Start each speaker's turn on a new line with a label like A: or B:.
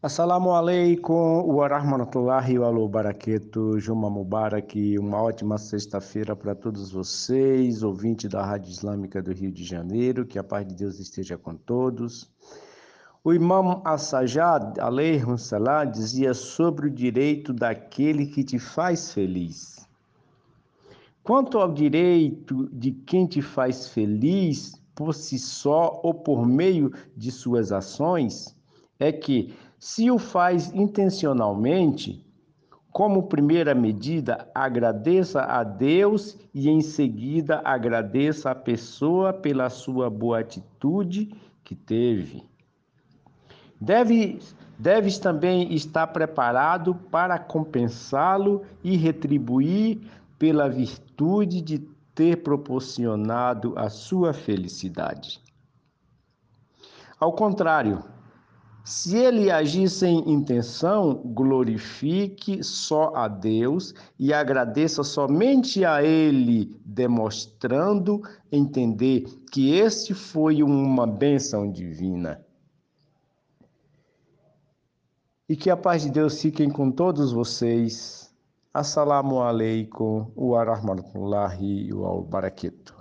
A: Assalamu alaikum wa rahmatullahi wa barakatuh. Juma Mubarak, uma ótima sexta-feira para todos vocês, ouvintes da Rádio Islâmica do Rio de Janeiro, que a paz de Deus esteja com todos. O Imam As-Sajjad, salam, dizia sobre o direito daquele que te faz feliz. Quanto ao direito de quem te faz feliz por si só ou por meio de suas ações, é que se o faz intencionalmente, como primeira medida, agradeça a Deus e em seguida agradeça a pessoa pela sua boa atitude que teve. Deve, deves também estar preparado para compensá-lo e retribuir pela virtude de ter proporcionado a sua felicidade. Ao contrário, se ele agir sem intenção, glorifique só a Deus e agradeça somente a Ele, demonstrando entender que este foi uma bênção divina. E que a paz de Deus fique com todos vocês. Assalamu alaikum wa rahmatullahi wa barakatuh.